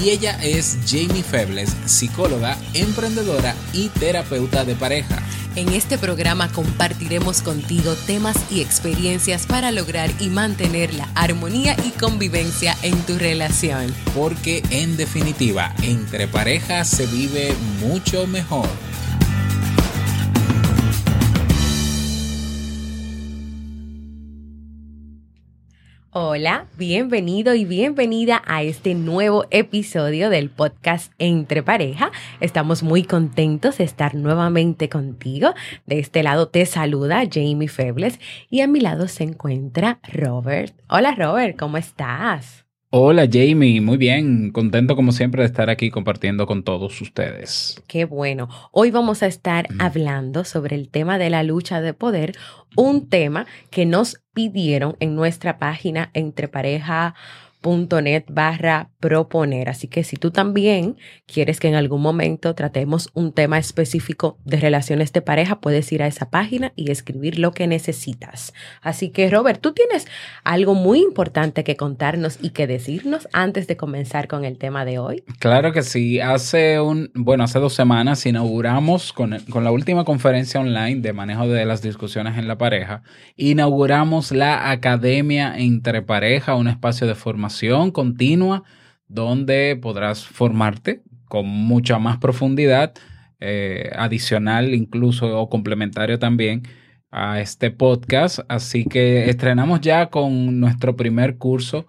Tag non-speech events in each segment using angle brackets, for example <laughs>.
Y ella es Jamie Febles, psicóloga, emprendedora y terapeuta de pareja. En este programa compartiremos contigo temas y experiencias para lograr y mantener la armonía y convivencia en tu relación. Porque en definitiva, entre parejas se vive mucho mejor. Hola, bienvenido y bienvenida a este nuevo episodio del podcast Entre Pareja. Estamos muy contentos de estar nuevamente contigo. De este lado te saluda Jamie Febles y a mi lado se encuentra Robert. Hola Robert, ¿cómo estás? Hola Jamie, muy bien, contento como siempre de estar aquí compartiendo con todos ustedes. Qué bueno. Hoy vamos a estar hablando sobre el tema de la lucha de poder, un tema que nos pidieron en nuestra página entre pareja net barra proponer. Así que si tú también quieres que en algún momento tratemos un tema específico de relaciones de pareja, puedes ir a esa página y escribir lo que necesitas. Así que Robert, tú tienes algo muy importante que contarnos y que decirnos antes de comenzar con el tema de hoy. Claro que sí. Hace un, bueno, hace dos semanas inauguramos con, con la última conferencia online de manejo de las discusiones en la pareja, inauguramos la Academia Entre Pareja, un espacio de formación continua donde podrás formarte con mucha más profundidad, eh, adicional incluso o complementario también a este podcast. Así que estrenamos ya con nuestro primer curso,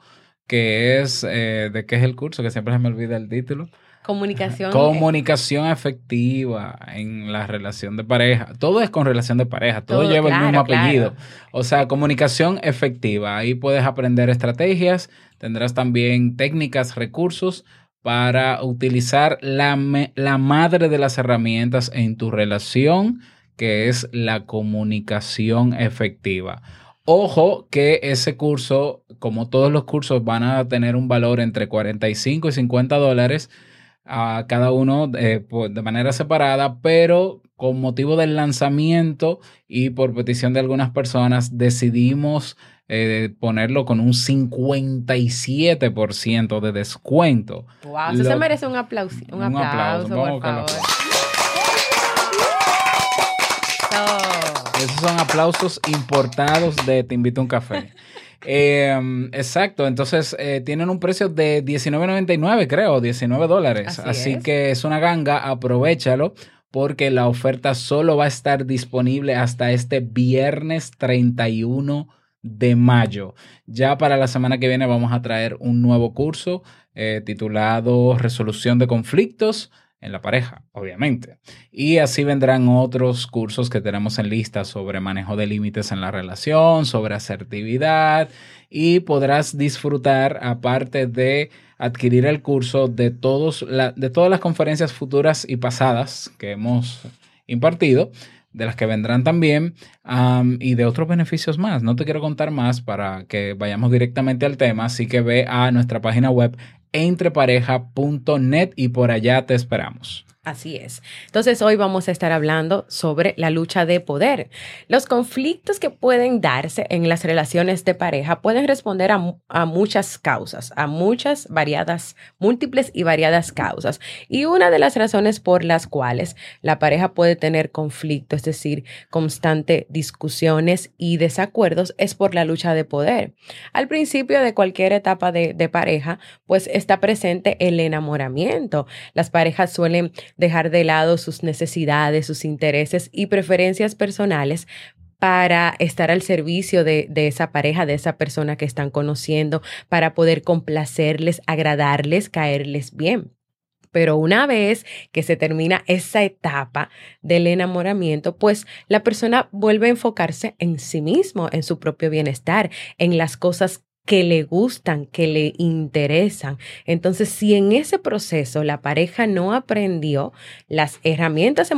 que es, eh, ¿de qué es el curso? Que siempre se me olvida el título. Comunicación. Comunicación efectiva en la relación de pareja. Todo es con relación de pareja, todo, lleva el mismo apellido. O sea, comunicación efectiva. Ahí puedes aprender estrategias, tendrás también técnicas, recursos para utilizar la, la madre de las herramientas en tu relación, que es la comunicación efectiva. Ojo que ese curso, como todos los cursos, van a tener un valor entre 45 y 50 dólares a cada uno eh, de manera separada, pero con motivo del lanzamiento y por petición de algunas personas decidimos eh, ponerlo con un 57% de descuento. Wow, eso se merece un aplauso. Un, aplauso, por favor. Esos son aplausos importados de Te invito a un café. <laughs> Em, exacto, entonces eh, tienen un precio de $19.99, creo, 19 dólares. Así, que es una ganga, aprovechalo porque la oferta solo va a estar disponible hasta este viernes 31 de mayo. Ya para la semana que viene vamos a traer un nuevo curso eh, titulado Resolución de Conflictos en la pareja, obviamente. Y así vendrán otros cursos que tenemos en lista sobre manejo de límites en la relación, sobre asertividad y podrás disfrutar, aparte de adquirir el curso, de, todos de todas las conferencias futuras y pasadas que hemos impartido de las que vendrán también y de otros beneficios más. No te quiero contar más para que vayamos directamente al tema, así que ve a nuestra página web entrepareja.net y por allá te esperamos. Así es. Entonces hoy vamos a estar hablando sobre la lucha de poder. Los conflictos que pueden darse en las relaciones de pareja pueden responder a, muchas causas, a muchas variadas, múltiples y variadas causas. Y una de las razones por las cuales la pareja puede tener conflicto, es decir, constante discusiones y desacuerdos, es por la lucha de poder. Al principio de cualquier etapa de, de pareja, pues está presente el enamoramiento. Las parejas suelen dejar de lado sus necesidades, sus intereses y preferencias personales para estar al servicio de, esa pareja, de esa persona que están conociendo, para poder complacerles, agradarles, caerles bien. Pero una vez que se termina esa etapa del enamoramiento, pues la persona vuelve a enfocarse en sí mismo, en su propio bienestar, en las cosas que le gustan, que le interesan. Entonces, si en ese proceso la pareja no aprendió las herramientas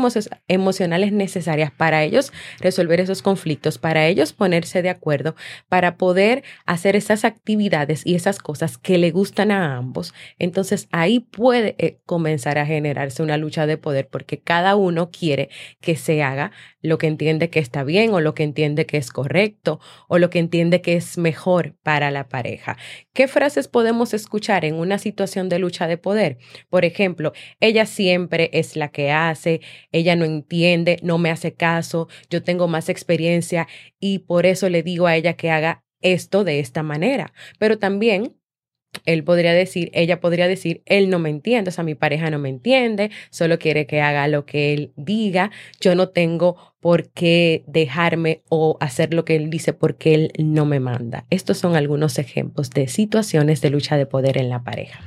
emocionales necesarias para ellos resolver esos conflictos, para ellos ponerse de acuerdo, para poder hacer esas actividades y esas cosas que le gustan a ambos, entonces ahí puede eh, comenzar a generarse una lucha de poder porque cada uno quiere que se haga lo que entiende que está bien o lo que entiende que es correcto o lo que entiende que es mejor para la pareja. ¿Qué frases podemos escuchar en una situación de lucha de poder? Por ejemplo, ella siempre es la que hace, ella no entiende, no me hace caso, yo tengo más experiencia y por eso le digo a ella que haga esto de esta manera. Pero también él podría decir, ella podría decir, él no me entiende, o sea, mi pareja no me entiende, solo quiere que haga lo que él diga, yo no tengo por qué dejarme o hacer lo que él dice porque él no me manda. Estos son algunos ejemplos de situaciones de lucha de poder en la pareja.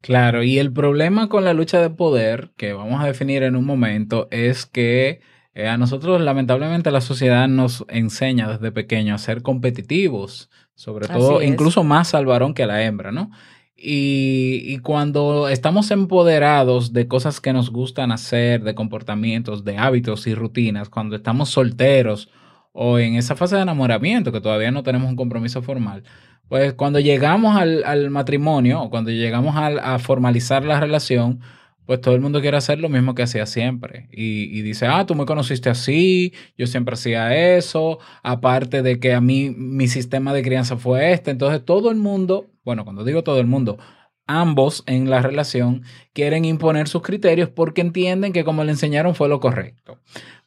Claro, y el problema con la lucha de poder, que vamos a definir en un momento, es que eh, a nosotros lamentablemente la sociedad nos enseña desde pequeño a ser competitivos, sobre todo incluso más al varón que a la hembra, ¿no? Y, y, cuando estamos empoderados de cosas que nos gustan hacer, de comportamientos, de hábitos y rutinas, cuando estamos solteros o en esa fase de enamoramiento, que todavía no tenemos un compromiso formal, pues cuando llegamos al, al matrimonio o cuando llegamos a formalizar la relación, pues todo el mundo quiere hacer lo mismo que hacía siempre. Y, dice, ah, tú me conociste así, yo siempre hacía eso, aparte de que a mí mi sistema de crianza fue este. Entonces todo el mundo, bueno, cuando digo todo el mundo, ambos en la relación quieren imponer sus criterios porque entienden que como le enseñaron fue lo correcto.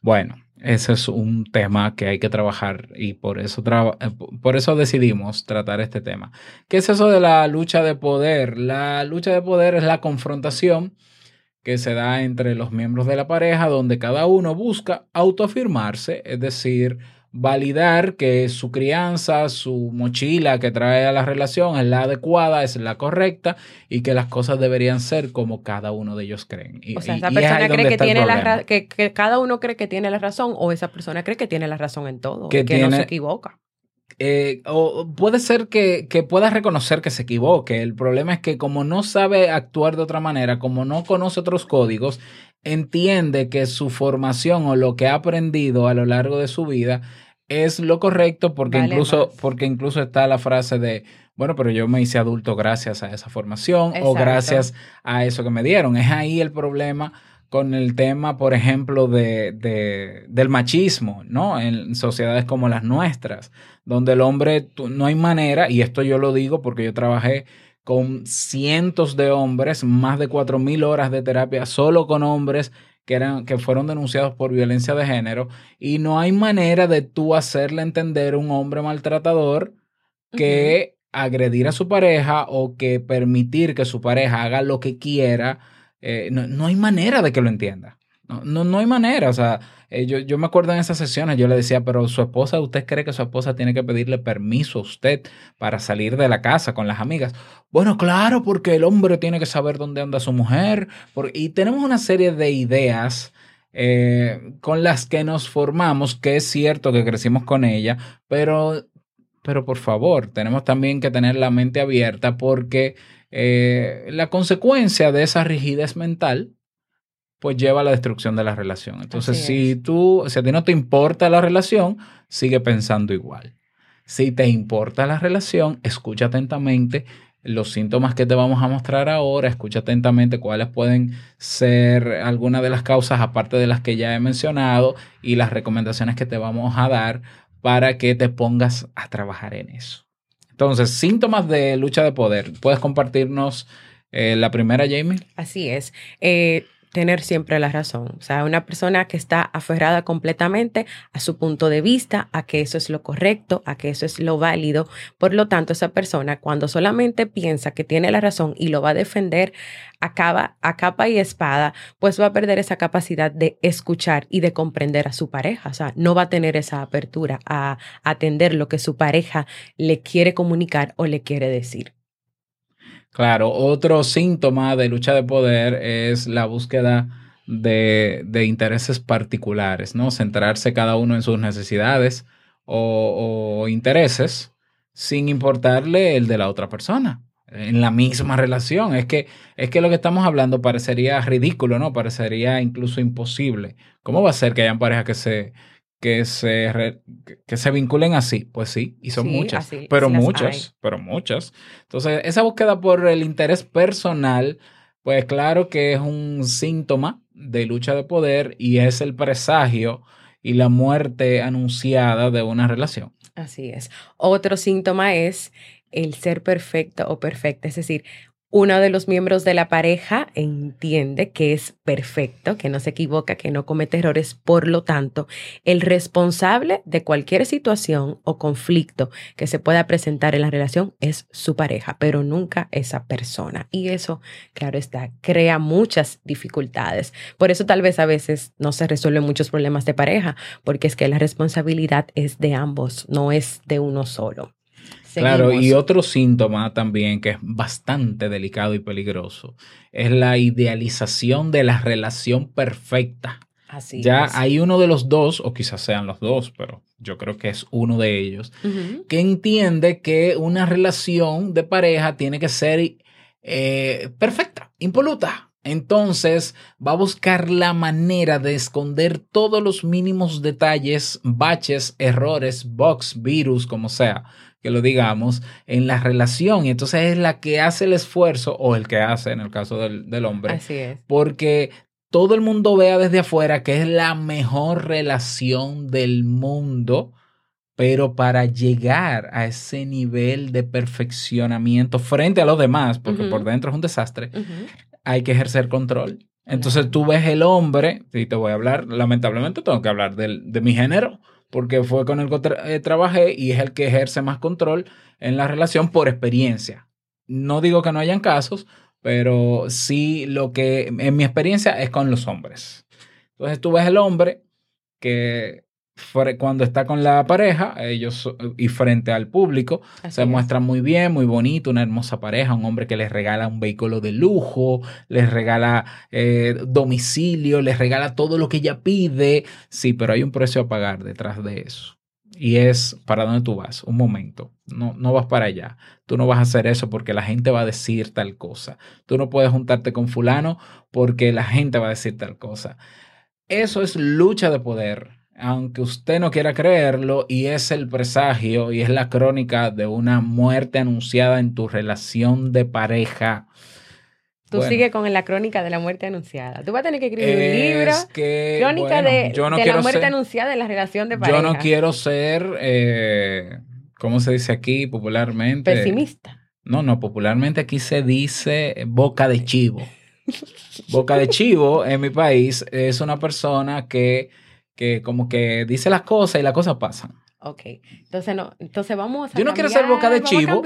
Bueno, ese es un tema que hay que trabajar y por eso, eh, por eso decidimos tratar este tema. ¿Qué es eso de la lucha de poder? La lucha de poder es la confrontación que se da entre los miembros de la pareja, donde cada uno busca autoafirmarse, es decir, validar que su crianza, su mochila que trae a la relación es la adecuada, es la correcta y que las cosas deberían ser como cada uno de ellos creen. o sea, esa persona cree que tiene la que, que, cada uno cree que tiene la razón o esa persona cree que tiene la razón en todo, que, que no se equivoca. Eh, o puede ser que, que pueda reconocer que se equivoque. El problema es que como no sabe actuar de otra manera, como no conoce otros códigos, entiende que su formación o lo que ha aprendido a lo largo de su vida es lo correcto porque incluso porque incluso está la frase de bueno, pero yo me hice adulto gracias a esa formación o gracias a eso que me dieron. Es ahí el problema con el tema, por ejemplo, de, de, del machismo, ¿no? En sociedades como las nuestras, donde el hombre, no hay manera, y esto yo lo digo porque yo trabajé con cientos de hombres, más de cuatro mil horas de terapia solo con hombres que, eran, que fueron denunciados por violencia de género, y no hay manera de tú hacerle entender a un hombre maltratador que agredir a su pareja o que permitir que su pareja haga lo que quiera eh, no, hay manera de que lo entienda. No, no, hay manera. O sea, eh, yo, yo, me acuerdo en esas sesiones, yo le decía, pero su esposa, ¿usted cree que su esposa tiene que pedirle permiso a usted para salir de la casa con las amigas? Bueno, claro, porque el hombre tiene que saber dónde anda su mujer. y tenemos una serie de ideas. Eh, con las que nos formamos, que es cierto que crecimos con ella, pero, pero por favor, tenemos también que tener la mente abierta porque eh, la consecuencia de esa rigidez mental, pues lleva a la destrucción de la relación. Entonces, si tú, si a ti no te importa la relación, sigue pensando igual. Si te importa la relación, escucha atentamente los síntomas que te vamos a mostrar ahora, escucha atentamente cuáles pueden ser algunas de las causas, aparte de las que ya he mencionado, y las recomendaciones que te vamos a dar para que te pongas a trabajar en eso. Entonces, síntomas de lucha de poder. ¿Puedes compartirnos eh, la primera, Jamie? Así es. Eh, tener siempre la razón. O sea, una persona que está aferrada completamente a su punto de vista, a que eso es lo correcto, a que eso es lo válido. Por lo tanto, esa persona cuando solamente piensa que tiene la razón y lo va a defender a capa, a capa y espada, pues va a perder esa capacidad de escuchar y de comprender a su pareja. O sea, no va a tener esa apertura a atender lo que su pareja le quiere comunicar o le quiere decir. Claro, otro síntoma de lucha de poder es la búsqueda de, intereses particulares, ¿no? Centrarse cada uno en sus necesidades o, intereses sin importarle el de la otra persona en la misma relación. Es que, es que lo que estamos hablando parecería ridículo, ¿no? Parecería incluso imposible. ¿Cómo va a ser que hayan parejas que se, que se, que se vinculen así? Pues sí, y son muchas, pero muchas, pero muchas. Entonces, esa búsqueda por el interés personal, pues claro que es un síntoma de lucha de poder y es el presagio y la muerte anunciada de una relación. Así es. Otro síntoma es el ser perfecto o perfecta, es decir, uno de los miembros de la pareja entiende que es perfecto, que no se equivoca, que no comete errores. Por lo tanto, el responsable de cualquier situación o conflicto que se pueda presentar en la relación es su pareja, pero nunca esa persona. Y eso, claro está, crea muchas dificultades. Por eso tal vez a veces no se resuelven muchos problemas de pareja, porque es que la responsabilidad es de ambos, no es de uno solo. Claro, y otro síntoma también que es bastante delicado y peligroso es la idealización de la relación perfecta. Así ya hay uno de los dos, o quizás sean los dos, pero yo creo que es uno de ellos, que entiende que una relación de pareja tiene que ser eh, perfecta, impoluta. Entonces va a buscar la manera de esconder todos los mínimos detalles, baches, errores, bugs, virus, como sea que lo digamos, en la relación. Y entonces es la que hace el esfuerzo, o el que hace en el caso del, del hombre. Así es. Porque todo el mundo vea desde afuera que es la mejor relación del mundo, pero para llegar a ese nivel de perfeccionamiento frente a los demás, porque por dentro es un desastre, hay que ejercer control. Entonces tú ves el hombre, y te voy a hablar, lamentablemente tengo que hablar del, de mi género, porque fue con el que eh, trabajé y es el que ejerce más control en la relación por experiencia. No digo que no hayan casos, pero sí lo que en mi experiencia es con los hombres. Entonces tú ves el hombre que cuando está con la pareja, ellos y frente al público, se muestran muy bien, muy bonito, una hermosa pareja, un hombre que les regala un vehículo de lujo, les regala eh, domicilio, les regala todo lo que ella pide. Sí, pero hay un precio a pagar detrás de eso. Y es para dónde tú vas, un momento. No, no vas para allá. Tú no vas a hacer eso porque la gente va a decir tal cosa. Tú no puedes juntarte con fulano porque la gente va a decir tal cosa. Eso es lucha de poder aunque usted no quiera creerlo, y es el presagio y es la crónica de una muerte anunciada en tu relación de pareja. Tú sigues con la crónica de la muerte anunciada. Tú vas a tener que escribir un libro. crónica de, la muerte anunciada en la relación de pareja. Yo no quiero ser, eh, ¿cómo se dice aquí popularmente? Pesimista. No, no, popularmente aquí se dice boca de chivo. <laughs> boca de chivo en mi país es una persona que que como que dice las cosas y las cosas pasan. Ok, entonces no, entonces vamos a Yo no quiero ser boca de chivo,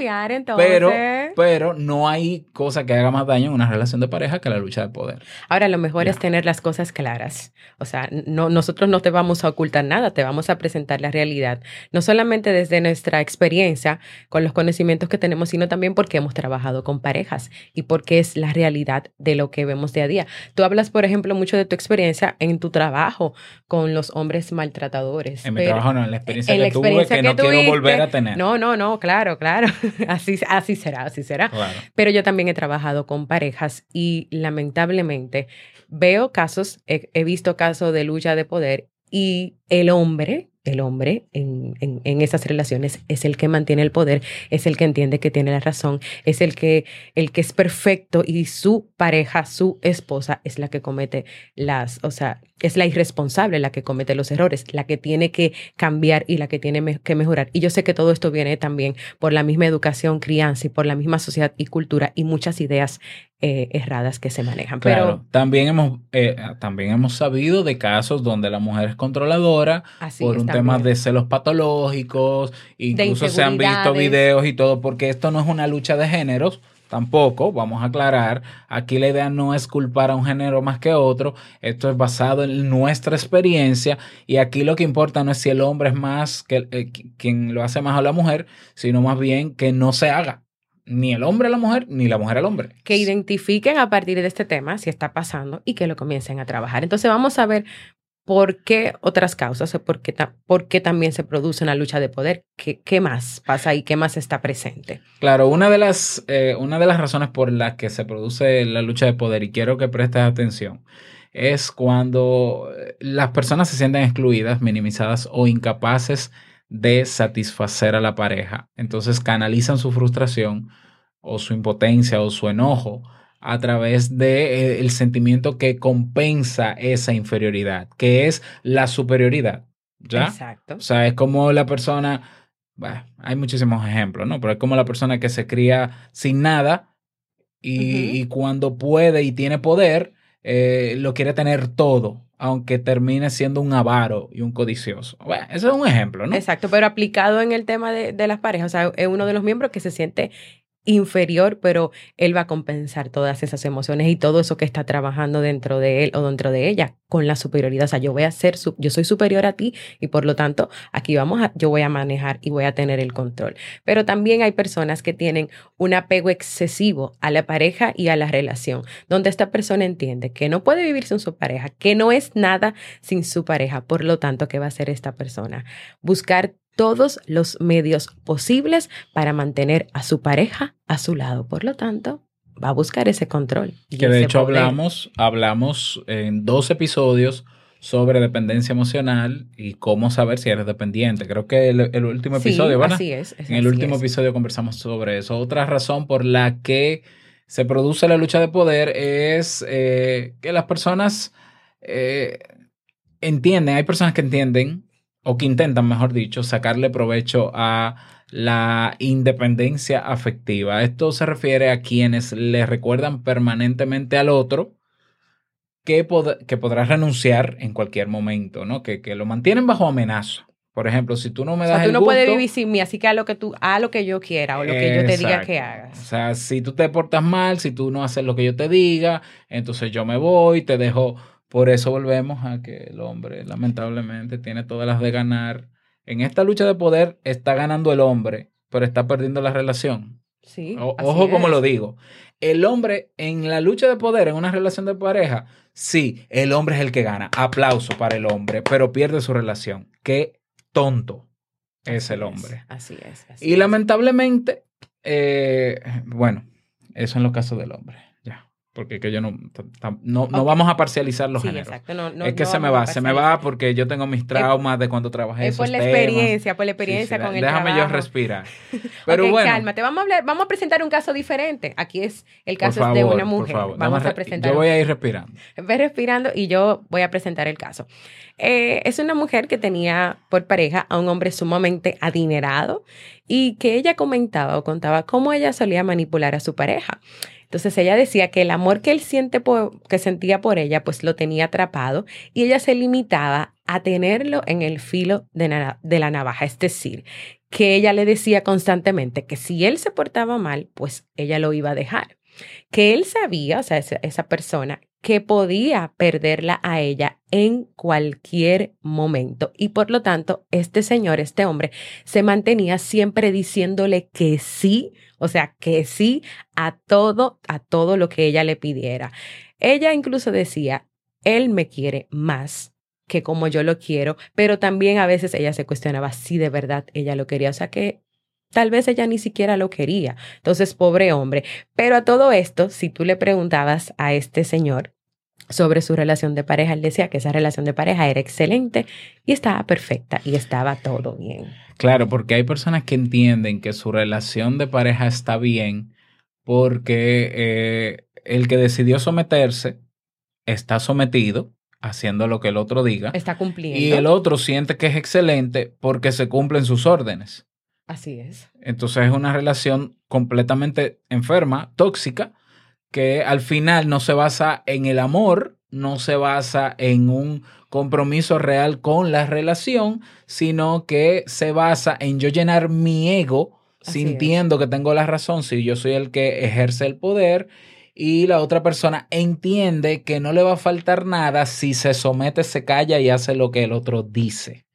pero, pero no hay cosa que haga más daño en una relación de pareja que la lucha de poder. Ahora, lo mejor es tener las cosas claras. O sea, no, nosotros no te vamos a ocultar nada, te vamos a presentar la realidad. No solamente desde nuestra experiencia, con los conocimientos que tenemos, sino también porque hemos trabajado con parejas y porque es la realidad de lo que vemos día a día. Tú hablas, por ejemplo, mucho de tu experiencia en tu trabajo con los hombres maltratadores. En mi trabajo no, en la experiencia la experiencia que, no quiero volver a tener. No, no, no, claro, claro. <laughs> así, así será, así será. Pero yo también he trabajado con parejas y lamentablemente veo casos, he visto casos de lucha de poder y el hombre el hombre en, en, esas relaciones es el que mantiene el poder, es el que entiende que tiene la razón, es el que, el que es perfecto y su pareja, su esposa es la que comete las, o sea, es la irresponsable la que comete los errores, la que tiene que cambiar y la que tiene que mejorar. Y yo sé que todo esto viene también por la misma educación, crianza y por la misma sociedad y cultura y muchas ideas eh, erradas que se manejan. Pero también hemos, eh, también hemos sabido de casos donde la mujer es controladora por un temas de celos patológicos, incluso se han visto videos y todo, porque esto no es una lucha de géneros, tampoco, vamos a aclarar, aquí la idea no es culpar a un género más que otro, esto es basado en nuestra experiencia y aquí lo que importa no es si el hombre es más que eh, quien lo hace más a la mujer, sino más bien que no se haga ni el hombre a la mujer, ni la mujer al hombre. Que identifiquen a partir de este tema si está pasando y que lo comiencen a trabajar. Entonces vamos a ver ¿Por qué otras causas? ¿Por qué, por qué también se produce una lucha de poder? ¿Qué, ¿Qué, más pasa ahí? ¿Qué más está presente? Claro, una de, las, eh, una de las razones por las que se produce la lucha de poder, y quiero que prestes atención, es cuando eh, las personas se sienten excluidas, minimizadas o incapaces de satisfacer a la pareja. Entonces canalizan su frustración o su impotencia o su enojo a través del de, eh, sentimiento que compensa esa inferioridad, que es la superioridad. ¿Ya? Exacto. O sea, es como la persona, bueno, hay muchísimos ejemplos, ¿no? Pero es como la persona que se cría sin nada y, cuando puede y tiene poder, eh, lo quiere tener todo, aunque termine siendo un avaro y un codicioso. Bueno, ese es un ejemplo, ¿no? Exacto, pero aplicado en el tema de, de las parejas, o sea, es uno de los miembros que se siente inferior, pero él va a compensar todas esas emociones y todo eso que está trabajando dentro de él o dentro de ella con la superioridad. O sea, yo voy a ser, yo soy superior a ti y por lo tanto aquí vamos a, yo voy a manejar y voy a tener el control. Pero también hay personas que tienen un apego excesivo a la pareja y a la relación, donde esta persona entiende que no puede vivir sin su pareja, que no es nada sin su pareja. Por lo tanto, ¿qué va a hacer esta persona? Buscar todos los medios posibles para mantener a su pareja a su lado. Por lo tanto, va a buscar ese control. que de hecho hablamos, hablamos en dos episodios sobre dependencia emocional y cómo saber si eres dependiente. Creo que el, último episodio, ¿verdad? Así es. en el último episodio conversamos sobre eso. Otra razón por la que se produce la lucha de poder es eh, que las personas eh, entienden, hay personas que entienden o que intentan, mejor dicho, sacarle provecho a la independencia afectiva. Esto se refiere a quienes le recuerdan permanentemente al otro que, que podrá renunciar en cualquier momento, ¿no? Que, que, lo mantienen bajo amenaza. Por ejemplo, si tú no me das. O sea, tú no puedes vivir sin mí, así que haz lo que tú, haz lo que yo quiera o lo que yo te diga que hagas. O sea, si tú te portas mal, si tú no haces lo que yo te diga, entonces yo me voy, te dejo por eso volvemos a que el hombre, lamentablemente, tiene todas las de ganar. En esta lucha de poder está ganando el hombre, pero está perdiendo la relación. Sí. ojo como lo digo. El hombre en la lucha de poder, en una relación de pareja, sí, el hombre es el que gana. Aplauso para el hombre, pero pierde su relación. Qué tonto es el hombre. así es. y lamentablemente, eh, bueno, eso en los casos del hombre porque que yo no, no, no vamos a parcializar los géneros. es que se me va, se me va porque yo tengo mis traumas de cuando trabajé Es por la experiencia, por la experiencia con el Déjame yo respirar. <laughs> Pero bueno. cálmate, vamos a hablar, vamos a presentar un caso diferente. Aquí es el caso de una mujer. Vamos a presentar. Yo voy a ir respirando. Ve respirando y yo voy a presentar el caso. Eh, es una mujer que tenía por pareja a un hombre sumamente adinerado y que ella comentaba o contaba cómo ella solía manipular a su pareja. Entonces ella decía que el amor que él siente que sentía por ella, pues lo tenía atrapado y ella se limitaba a tenerlo en el filo de, de la navaja, es decir, que ella le decía constantemente que si él se portaba mal, pues ella lo iba a dejar. Que él sabía, o sea, esa persona, que podía perderla a ella en cualquier momento. Y por lo tanto, este señor, este hombre, se mantenía siempre diciéndole que sí o sea, que sí a todo, a todo lo que ella le pidiera. Ella incluso decía, él me quiere más que como yo lo quiero, pero también a veces ella se cuestionaba si de verdad ella lo quería. O sea que tal vez ella ni siquiera lo quería. Entonces, pobre hombre. Pero a todo esto, si tú le preguntabas a este señor, sobre su relación de pareja. Él decía que esa relación de pareja era excelente y estaba perfecta y estaba todo bien. Claro, porque hay personas que entienden que su relación de pareja está bien porque eh, el que decidió someterse está sometido haciendo lo que el otro diga. Está cumpliendo. Y el otro siente que es excelente porque se cumplen sus órdenes. Así es. Entonces es una relación completamente enferma, tóxica, que al final no se basa en el amor, no se basa en un compromiso real con la relación, sino que se basa en yo llenar mi ego sintiendo que tengo la razón, si yo soy el que ejerce el poder y la otra persona entiende que no le va a faltar nada si se somete, se calla y hace lo que el otro dice.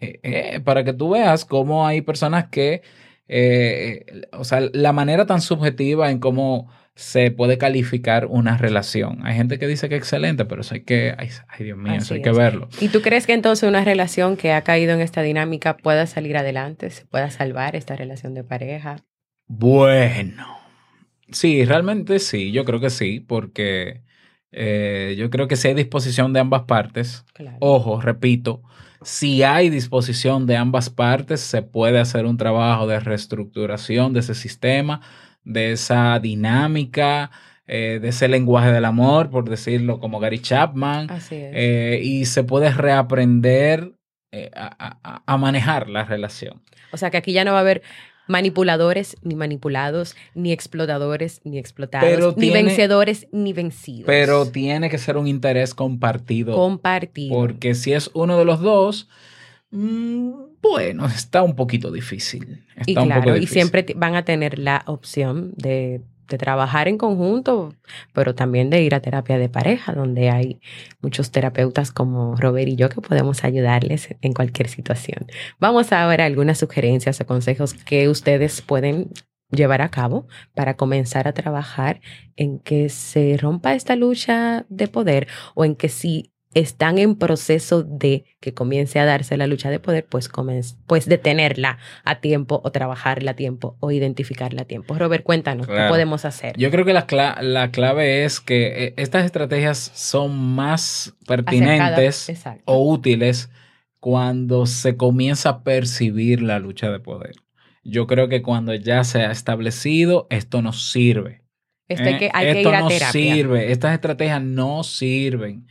Eh, eh, para que tú veas cómo hay personas que eh, o sea, la manera tan subjetiva en cómo se puede calificar una relación. Hay gente que dice que es excelente, pero eso hay que, ay, Dios mío, eso hay que verlo. ¿Y tú crees que entonces una relación que ha caído en esta dinámica pueda salir adelante, se pueda salvar esta relación de pareja? Bueno, sí, realmente sí, yo creo que sí, porque yo creo que si hay disposición de ambas partes, ojo, repito, si hay disposición de ambas partes, se puede hacer un trabajo de reestructuración de ese sistema, de esa dinámica, eh, de ese lenguaje del amor, por decirlo como Gary Chapman. Así es. Eh, y se puede reaprender a, manejar la relación. O sea que aquí ya no va a haber manipuladores, ni manipulados, ni explotadores, ni explotados, ni vencedores, ni vencidos. Pero tiene que ser un interés compartido. Compartido. Porque si es uno de los dos, mm, bueno, está un poquito difícil. y claro, y siempre van a tener la opción de de trabajar en conjunto, pero también de ir a terapia de pareja, donde hay muchos terapeutas como Robert y yo que podemos ayudarles en cualquier situación. Vamos a ver algunas sugerencias o consejos que ustedes pueden llevar a cabo para comenzar a trabajar en que se rompa esta lucha de poder o en que si están en proceso de que comience a darse la lucha de poder, pues, pues detenerla a tiempo o trabajarla a tiempo o identificarla a tiempo. Robert, cuéntanos, ¿qué podemos hacer? Yo creo que la, la, clave es que eh, estas estrategias son más pertinentes o útiles cuando se comienza a percibir la lucha de poder. Yo creo que cuando ya se ha establecido, esto no sirve. Esto hay que, hay que ir a no sirve. Estas estrategias no sirven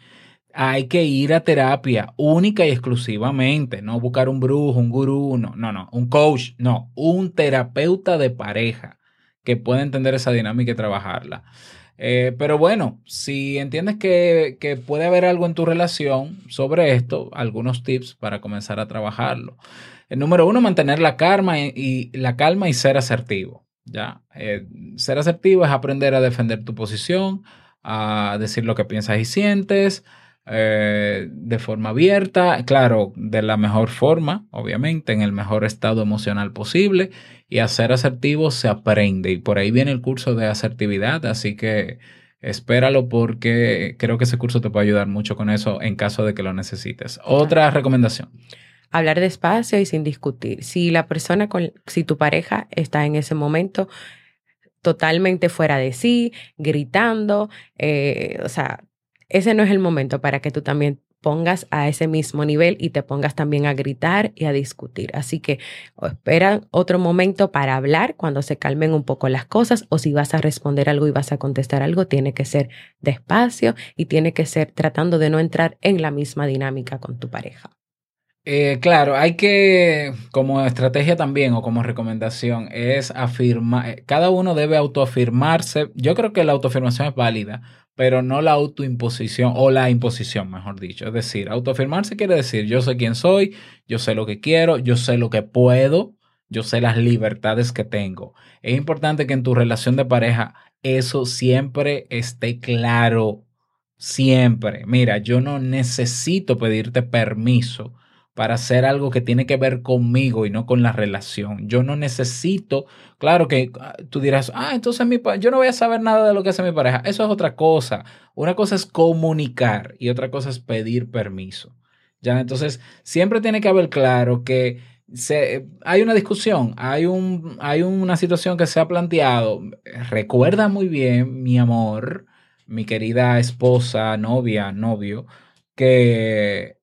hay que ir a terapia única y exclusivamente, no buscar un brujo, un gurú, no, no, no, un coach, no, un terapeuta de pareja que pueda entender esa dinámica y trabajarla. Eh, pero bueno, si entiendes que, que, puede haber algo en tu relación sobre esto, algunos tips para comenzar a trabajarlo. El número uno, mantener la calma y, la calma y ser asertivo. Ya, eh, ser asertivo es aprender a defender tu posición, a decir lo que piensas y sientes, eh, de forma abierta, claro, de la mejor forma, obviamente, en el mejor estado emocional posible. Y a ser asertivo se aprende. Y por ahí viene el curso de asertividad, así que espéralo porque creo que ese curso te puede ayudar mucho con eso en caso de que lo necesites. Otra recomendación. Hablar despacio y sin discutir. Si la persona, con, si tu pareja está en ese momento totalmente fuera de sí, gritando, eh, o sea, ese no es el momento para que tú también pongas a ese mismo nivel y te pongas también a gritar y a discutir. Así que espera otro momento para hablar cuando se calmen un poco las cosas o si vas a responder algo y vas a contestar algo, tiene que ser despacio y tiene que ser tratando de no entrar en la misma dinámica con tu pareja. Eh, claro, hay que, como estrategia también o como recomendación, es afirmar, eh, cada uno debe autoafirmarse. Yo creo que la autoafirmación es válida, pero no la autoimposición o la imposición, mejor dicho. Es decir, autoafirmarse quiere decir yo sé quién soy, yo sé lo que quiero, yo sé lo que puedo, yo sé las libertades que tengo. Es importante que en tu relación de pareja eso siempre esté claro, siempre. Mira, yo no necesito pedirte permiso para hacer algo que tiene que ver conmigo y no con la relación. Yo no necesito, claro que ah, tú dirás, ah, entonces mi yo no voy a saber nada de lo que hace mi pareja. Eso es otra cosa. Una cosa es comunicar y otra cosa es pedir permiso. Ya, entonces siempre tiene que haber claro que se, hay una discusión, hay, un, hay una situación que se ha planteado. Recuerda muy bien, mi amor, mi querida esposa, novia, novio, que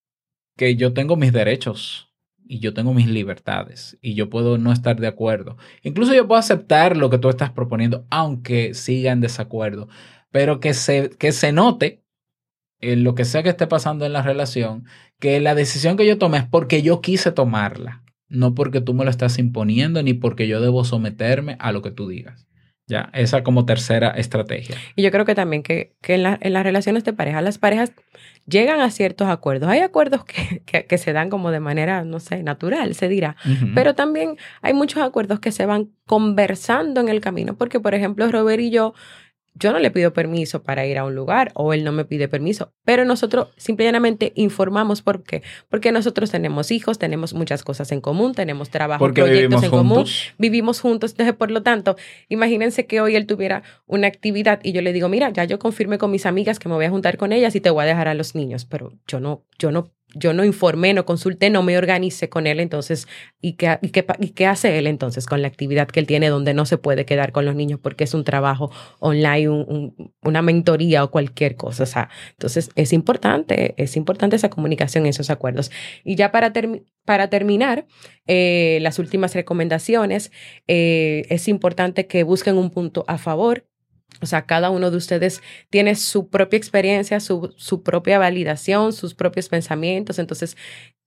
que yo tengo mis derechos y yo tengo mis libertades y yo puedo no estar de acuerdo. Incluso yo puedo aceptar lo que tú estás proponiendo, aunque siga en desacuerdo, pero que se, que se note en lo que sea que esté pasando en la relación, que la decisión que yo tomé es porque yo quise tomarla, no porque tú me lo estás imponiendo ni porque yo debo someterme a lo que tú digas. Ya, esa como tercera estrategia. Y yo creo que también que, en, las relaciones de pareja, las parejas llegan a ciertos acuerdos. Hay acuerdos que, <laughs> se dan como de manera, no sé, natural, se dirá. Pero también hay muchos acuerdos que se van conversando en el camino. Porque, por ejemplo, Robert y yo yo no le pido permiso para ir a un lugar o él no me pide permiso, pero nosotros simplemente informamos por qué. Porque nosotros tenemos hijos, tenemos muchas cosas en común, tenemos trabajo, proyectos en común, vivimos juntos. Entonces, por lo tanto, imagínense que hoy él tuviera una actividad y yo le digo, mira, ya yo confirmé con mis amigas que me voy a juntar con ellas y te voy a dejar a los niños, pero yo no, yo no yo no informé, no consulté, no me organicé con él, entonces, ¿y qué, y, qué, ¿y qué hace él entonces con la actividad que él tiene donde no se puede quedar con los niños porque es un trabajo online, una mentoría o cualquier cosa? Entonces es importante, es importante esa comunicación, esos acuerdos. Y ya para, para terminar, eh, las últimas recomendaciones, eh, es importante que busquen un punto a favor o sea, cada uno de ustedes tiene su propia experiencia, su, su, propia validación, sus propios pensamientos. Entonces,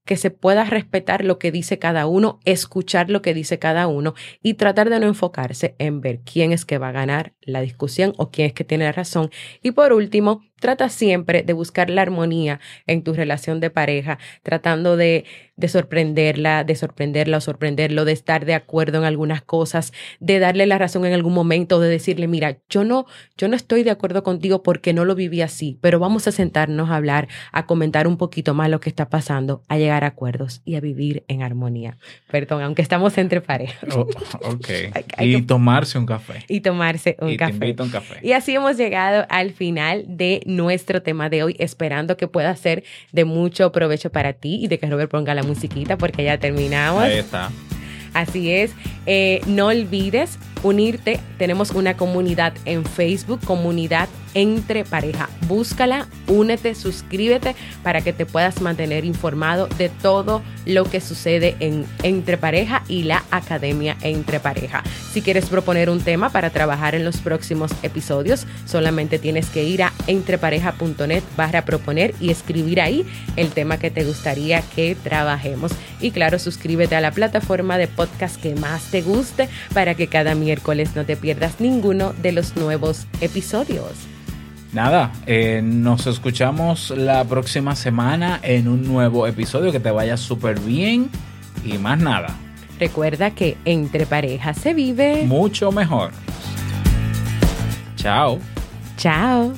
que se pueda respetar lo que dice cada uno, escuchar lo que dice cada uno y tratar de no enfocarse en ver quién es que va a ganar la discusión o quién es que tiene la razón. Y por último, trata siempre de buscar la armonía en tu relación de pareja, tratando de, de sorprenderla, de sorprenderla o sorprenderlo, de estar de acuerdo en algunas cosas, de darle la razón en algún momento, de decirle, mira, yo no, yo no estoy de acuerdo contigo porque no lo viví así, pero vamos a sentarnos a hablar, a comentar un poquito más lo que está pasando, a llegar a acuerdos y a vivir en armonía. Perdón, aunque estamos entre parejas. Oh, ok. <laughs> y tomarse un café. Y tomarse un café. un café. Y así hemos llegado al final de nuestro tema de hoy, esperando que pueda ser de mucho provecho para ti y de que Robert ponga la musiquita porque ya terminamos. Ahí está. Así es. Eh, no olvides unirte. Tenemos una comunidad en Facebook, comunidad entre pareja. Búscala, únete, suscríbete para que te puedas mantener informado de todo lo que sucede en Entre Pareja y la Academia Entre Pareja. Si quieres proponer un tema para trabajar en los próximos episodios, solamente tienes que ir a entrepareja.net barra proponer y escribir ahí el tema que te gustaría que trabajemos. Y claro, suscríbete a la plataforma de podcast que más te guste para que cada miércoles no te pierdas ninguno de los nuevos episodios. Nada, eh, nos escuchamos la próxima semana en un nuevo episodio. Que te vaya súper bien y más nada. Recuerda que entre parejas se vive mucho mejor. Chao. Chao.